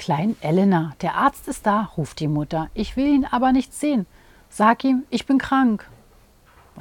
Klein Elena, der Arzt ist da, ruft die Mutter. Ich will ihn aber nicht sehen. Sag ihm, ich bin krank.